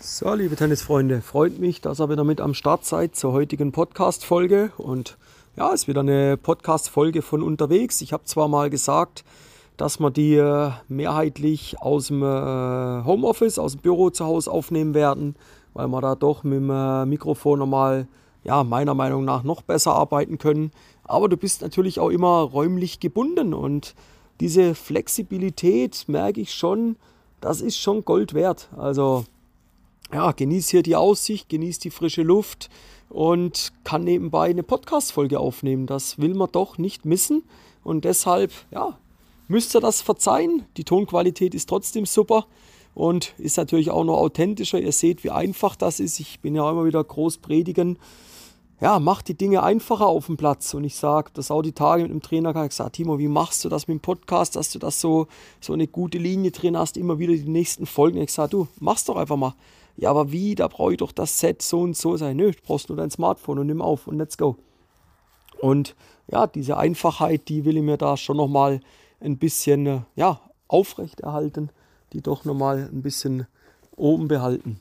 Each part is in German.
So, liebe Tennisfreunde, freut mich, dass ihr wieder mit am Start seid zur heutigen Podcast-Folge. Und ja, es ist wieder eine Podcast-Folge von unterwegs. Ich habe zwar mal gesagt, dass wir die äh, mehrheitlich aus dem äh, Homeoffice, aus dem Büro zu Hause aufnehmen werden, weil wir da doch mit dem äh, Mikrofon nochmal, ja, meiner Meinung nach noch besser arbeiten können. Aber du bist natürlich auch immer räumlich gebunden und diese Flexibilität merke ich schon, das ist schon Gold wert. Also ja, genieß hier die Aussicht, genieß die frische Luft und kann nebenbei eine Podcast-Folge aufnehmen. Das will man doch nicht missen. Und deshalb, ja, müsst ihr das verzeihen. Die Tonqualität ist trotzdem super und ist natürlich auch noch authentischer. Ihr seht, wie einfach das ist. Ich bin ja immer wieder groß predigen. Ja, macht die Dinge einfacher auf dem Platz. Und ich sage, das auch die Tage mit dem Trainer gesagt, Timo, wie machst du das mit dem Podcast, dass du das so, so eine gute Linie drin hast, immer wieder die nächsten Folgen. Ich sage, du, mach's doch einfach mal ja, aber wie, da brauche ich doch das Set so und so sein. Nö, du brauchst nur dein Smartphone und nimm auf und let's go. Und ja, diese Einfachheit, die will ich mir da schon nochmal ein bisschen äh, ja, aufrechterhalten, die doch nochmal ein bisschen oben behalten.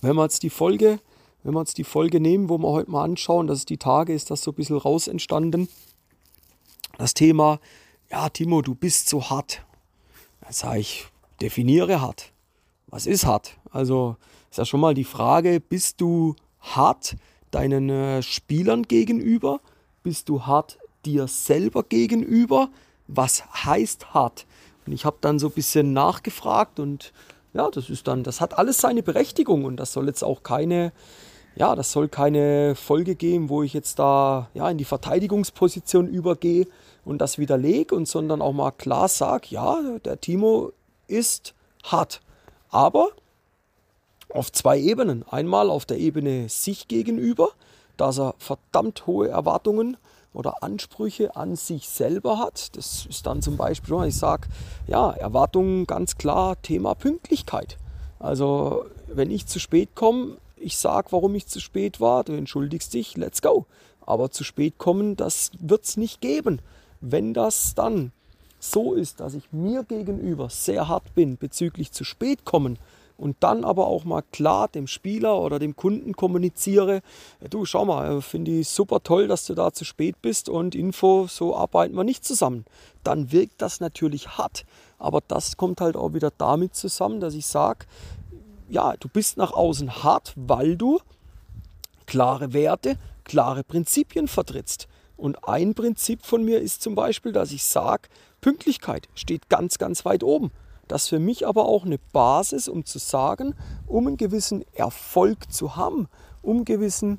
Wenn wir jetzt die Folge, wenn wir jetzt die Folge nehmen, wo wir heute mal anschauen, das ist die Tage, ist das so ein bisschen raus entstanden. Das Thema, ja, Timo, du bist so hart. Dann sage ich, definiere hart was ist hart? Also ist ja schon mal die Frage, bist du hart deinen äh, Spielern gegenüber? Bist du hart dir selber gegenüber? Was heißt hart? Und ich habe dann so ein bisschen nachgefragt und ja, das ist dann, das hat alles seine Berechtigung und das soll jetzt auch keine, ja, das soll keine Folge geben, wo ich jetzt da ja in die Verteidigungsposition übergehe und das widerlege und sondern auch mal klar sage, ja, der Timo ist hart aber auf zwei Ebenen. Einmal auf der Ebene sich gegenüber, dass er verdammt hohe Erwartungen oder Ansprüche an sich selber hat. Das ist dann zum Beispiel, ich sage, ja, Erwartungen ganz klar Thema Pünktlichkeit. Also wenn ich zu spät komme, ich sage, warum ich zu spät war, du entschuldigst dich, let's go. Aber zu spät kommen, das wird es nicht geben. Wenn das dann so ist, dass ich mir gegenüber sehr hart bin bezüglich zu spät kommen und dann aber auch mal klar dem Spieler oder dem Kunden kommuniziere, du schau mal, finde ich super toll, dass du da zu spät bist und Info, so arbeiten wir nicht zusammen. Dann wirkt das natürlich hart, aber das kommt halt auch wieder damit zusammen, dass ich sage, ja, du bist nach außen hart, weil du klare Werte, klare Prinzipien vertrittst. Und ein Prinzip von mir ist zum Beispiel, dass ich sage, Pünktlichkeit steht ganz, ganz weit oben. Das ist für mich aber auch eine Basis, um zu sagen, um einen gewissen Erfolg zu haben, um einen gewissen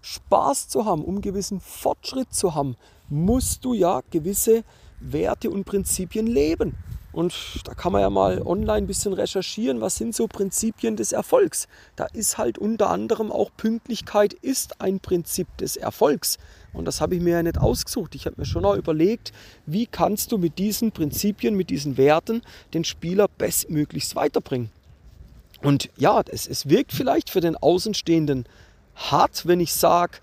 Spaß zu haben, um einen gewissen Fortschritt zu haben, musst du ja gewisse Werte und Prinzipien leben. Und da kann man ja mal online ein bisschen recherchieren, was sind so Prinzipien des Erfolgs. Da ist halt unter anderem auch Pünktlichkeit ist ein Prinzip des Erfolgs. Und das habe ich mir ja nicht ausgesucht. Ich habe mir schon auch überlegt, wie kannst du mit diesen Prinzipien, mit diesen Werten den Spieler bestmöglichst weiterbringen. Und ja, es, es wirkt vielleicht für den Außenstehenden hart, wenn ich sage,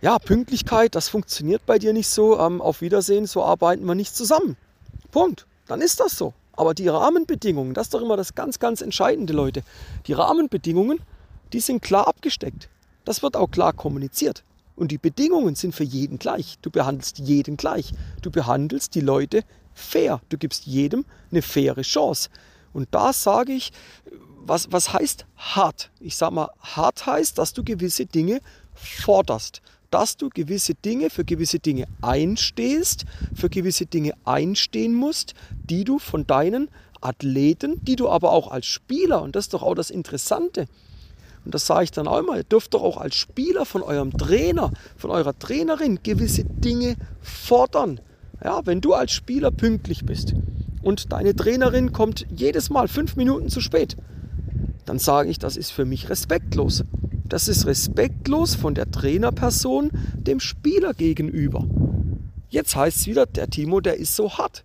ja, Pünktlichkeit, das funktioniert bei dir nicht so. Ähm, auf Wiedersehen, so arbeiten wir nicht zusammen. Punkt dann ist das so. Aber die Rahmenbedingungen, das ist doch immer das ganz, ganz Entscheidende, Leute. Die Rahmenbedingungen, die sind klar abgesteckt. Das wird auch klar kommuniziert. Und die Bedingungen sind für jeden gleich. Du behandelst jeden gleich. Du behandelst die Leute fair. Du gibst jedem eine faire Chance. Und da sage ich, was, was heißt hart? Ich sage mal, hart heißt, dass du gewisse Dinge forderst dass du gewisse Dinge für gewisse Dinge einstehst, für gewisse Dinge einstehen musst, die du von deinen Athleten, die du aber auch als Spieler, und das ist doch auch das Interessante, und das sage ich dann auch immer, ihr dürft doch auch als Spieler von eurem Trainer, von eurer Trainerin gewisse Dinge fordern. Ja, wenn du als Spieler pünktlich bist und deine Trainerin kommt jedes Mal fünf Minuten zu spät, dann sage ich, das ist für mich respektlos. Das ist respektlos von der Trainerperson dem Spieler gegenüber. Jetzt heißt es wieder, der Timo, der ist so hart.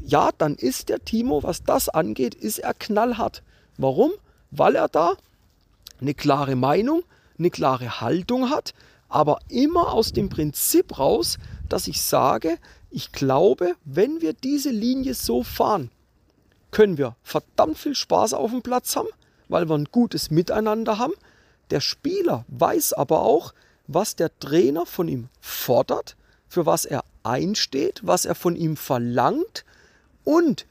Ja, dann ist der Timo, was das angeht, ist er knallhart. Warum? Weil er da eine klare Meinung, eine klare Haltung hat, aber immer aus dem Prinzip raus, dass ich sage, ich glaube, wenn wir diese Linie so fahren, können wir verdammt viel Spaß auf dem Platz haben weil wir ein gutes Miteinander haben. Der Spieler weiß aber auch, was der Trainer von ihm fordert, für was er einsteht, was er von ihm verlangt und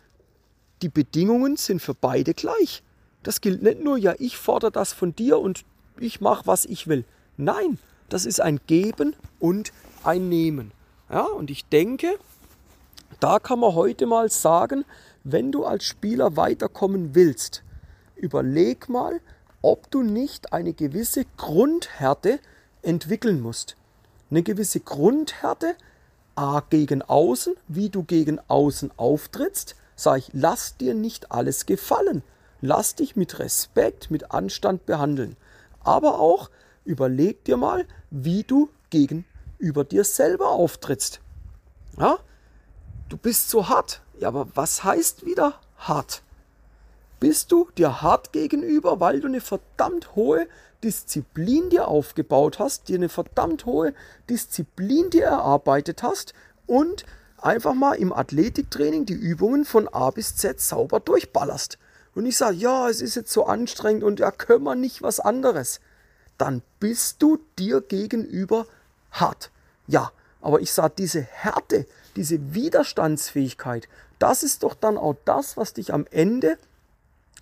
die Bedingungen sind für beide gleich. Das gilt nicht nur, ja, ich fordere das von dir und ich mache, was ich will. Nein, das ist ein Geben und ein Nehmen. Ja, und ich denke, da kann man heute mal sagen, wenn du als Spieler weiterkommen willst, überleg mal, ob du nicht eine gewisse Grundhärte entwickeln musst. Eine gewisse Grundhärte, A gegen außen, wie du gegen außen auftrittst, sage ich, lass dir nicht alles gefallen. Lass dich mit Respekt, mit Anstand behandeln. Aber auch überleg dir mal, wie du gegenüber dir selber auftrittst. Ja? Du bist so hart. Ja, aber was heißt wieder hart? Bist du dir hart gegenüber, weil du eine verdammt hohe Disziplin dir aufgebaut hast, dir eine verdammt hohe Disziplin dir erarbeitet hast und einfach mal im Athletiktraining die Übungen von A bis Z sauber durchballerst. Und ich sage, ja, es ist jetzt so anstrengend und ja, können wir nicht was anderes. Dann bist du dir gegenüber hart. Ja, aber ich sage, diese Härte, diese Widerstandsfähigkeit, das ist doch dann auch das, was dich am Ende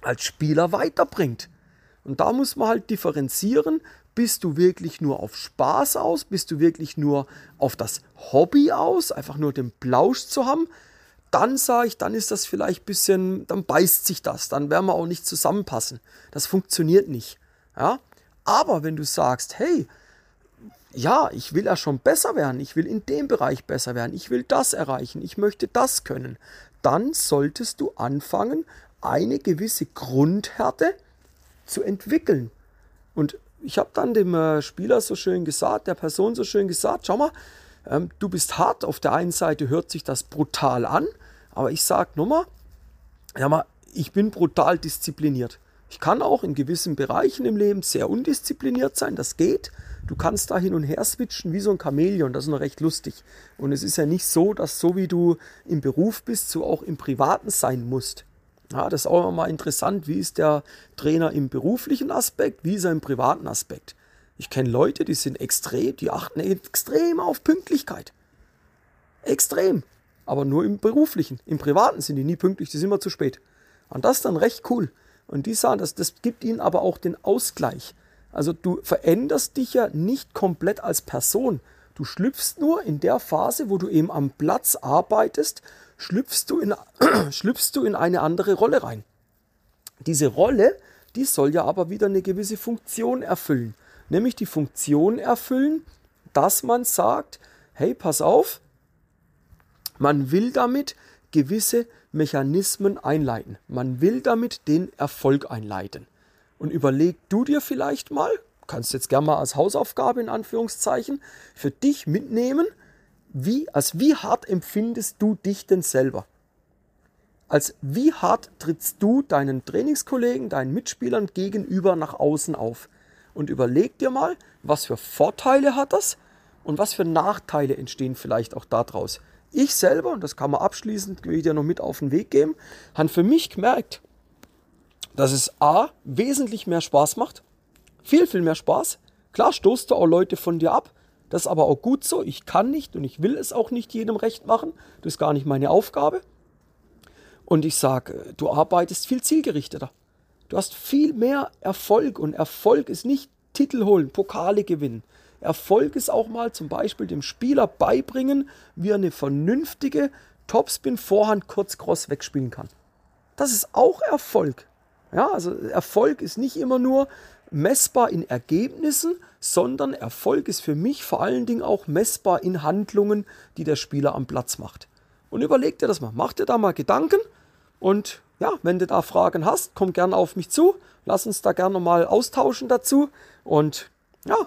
als Spieler weiterbringt. Und da muss man halt differenzieren, bist du wirklich nur auf Spaß aus, bist du wirklich nur auf das Hobby aus, einfach nur den Plausch zu haben, dann sage ich, dann ist das vielleicht ein bisschen, dann beißt sich das, dann werden wir auch nicht zusammenpassen. Das funktioniert nicht. Ja? Aber wenn du sagst, hey, ja, ich will ja schon besser werden, ich will in dem Bereich besser werden, ich will das erreichen, ich möchte das können, dann solltest du anfangen, eine gewisse Grundhärte zu entwickeln. Und ich habe dann dem äh, Spieler so schön gesagt, der Person so schön gesagt, schau mal, ähm, du bist hart, auf der einen Seite hört sich das brutal an, aber ich sage nochmal, ja mal, ich bin brutal diszipliniert. Ich kann auch in gewissen Bereichen im Leben sehr undiszipliniert sein, das geht. Du kannst da hin und her switchen wie so ein Chamäleon, das ist noch recht lustig. Und es ist ja nicht so, dass so wie du im Beruf bist, so auch im Privaten sein musst. Ja, das ist auch immer mal interessant, wie ist der Trainer im beruflichen Aspekt, wie ist er im privaten Aspekt. Ich kenne Leute, die sind extrem, die achten extrem auf Pünktlichkeit. Extrem. Aber nur im beruflichen. Im privaten sind die nie pünktlich, die sind immer zu spät. Und das ist dann recht cool. Und die sagen, das, das gibt ihnen aber auch den Ausgleich. Also du veränderst dich ja nicht komplett als Person. Du schlüpfst nur in der Phase, wo du eben am Platz arbeitest schlüpfst du in, schlüpfst du in eine andere Rolle rein. Diese Rolle, die soll ja aber wieder eine gewisse Funktion erfüllen. Nämlich die Funktion erfüllen, dass man sagt, hey, pass auf, man will damit gewisse Mechanismen einleiten. Man will damit den Erfolg einleiten. Und überleg du dir vielleicht mal, kannst jetzt gerne mal als Hausaufgabe in Anführungszeichen für dich mitnehmen, wie, als wie hart empfindest du dich denn selber? Als wie hart trittst du deinen Trainingskollegen, deinen Mitspielern gegenüber nach außen auf? Und überleg dir mal, was für Vorteile hat das und was für Nachteile entstehen vielleicht auch daraus. Ich selber, und das kann man abschließend wieder noch mit auf den Weg geben, habe für mich gemerkt, dass es A, wesentlich mehr Spaß macht. Viel, viel mehr Spaß. Klar stoßt du auch Leute von dir ab, das ist aber auch gut so. Ich kann nicht und ich will es auch nicht jedem recht machen. Das ist gar nicht meine Aufgabe. Und ich sage, du arbeitest viel zielgerichteter. Du hast viel mehr Erfolg und Erfolg ist nicht Titel holen, Pokale gewinnen. Erfolg ist auch mal zum Beispiel dem Spieler beibringen, wie er eine vernünftige Topspin-Vorhand kurz Cross wegspielen kann. Das ist auch Erfolg. Ja, also Erfolg ist nicht immer nur messbar in Ergebnissen, sondern Erfolg ist für mich vor allen Dingen auch messbar in Handlungen, die der Spieler am Platz macht. Und überleg dir das mal, mach dir da mal Gedanken und ja, wenn du da Fragen hast, komm gerne auf mich zu, lass uns da gerne mal austauschen dazu und ja,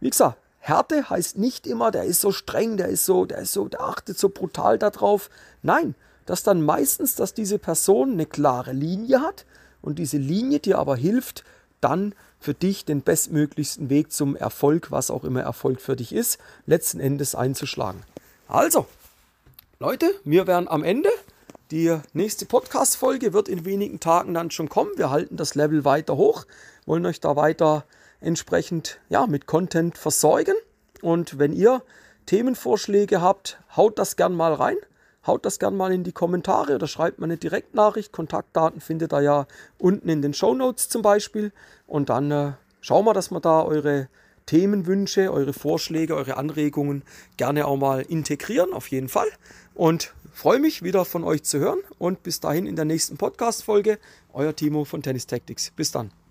wie gesagt, Härte heißt nicht immer, der ist so streng, der ist so, der ist so, der achtet so brutal darauf. Nein, das dann meistens, dass diese Person eine klare Linie hat und diese Linie dir aber hilft, dann für dich den bestmöglichsten Weg zum Erfolg, was auch immer Erfolg für dich ist, letzten Endes einzuschlagen. Also, Leute, wir wären am Ende. Die nächste Podcast-Folge wird in wenigen Tagen dann schon kommen. Wir halten das Level weiter hoch, wollen euch da weiter entsprechend ja, mit Content versorgen. Und wenn ihr Themenvorschläge habt, haut das gern mal rein. Haut das gern mal in die Kommentare oder schreibt mir eine Direktnachricht. Kontaktdaten findet ihr ja unten in den Show Notes zum Beispiel. Und dann äh, schauen wir, dass wir da eure Themenwünsche, eure Vorschläge, eure Anregungen gerne auch mal integrieren, auf jeden Fall. Und freue mich wieder von euch zu hören und bis dahin in der nächsten Podcast-Folge. Euer Timo von Tennis Tactics. Bis dann.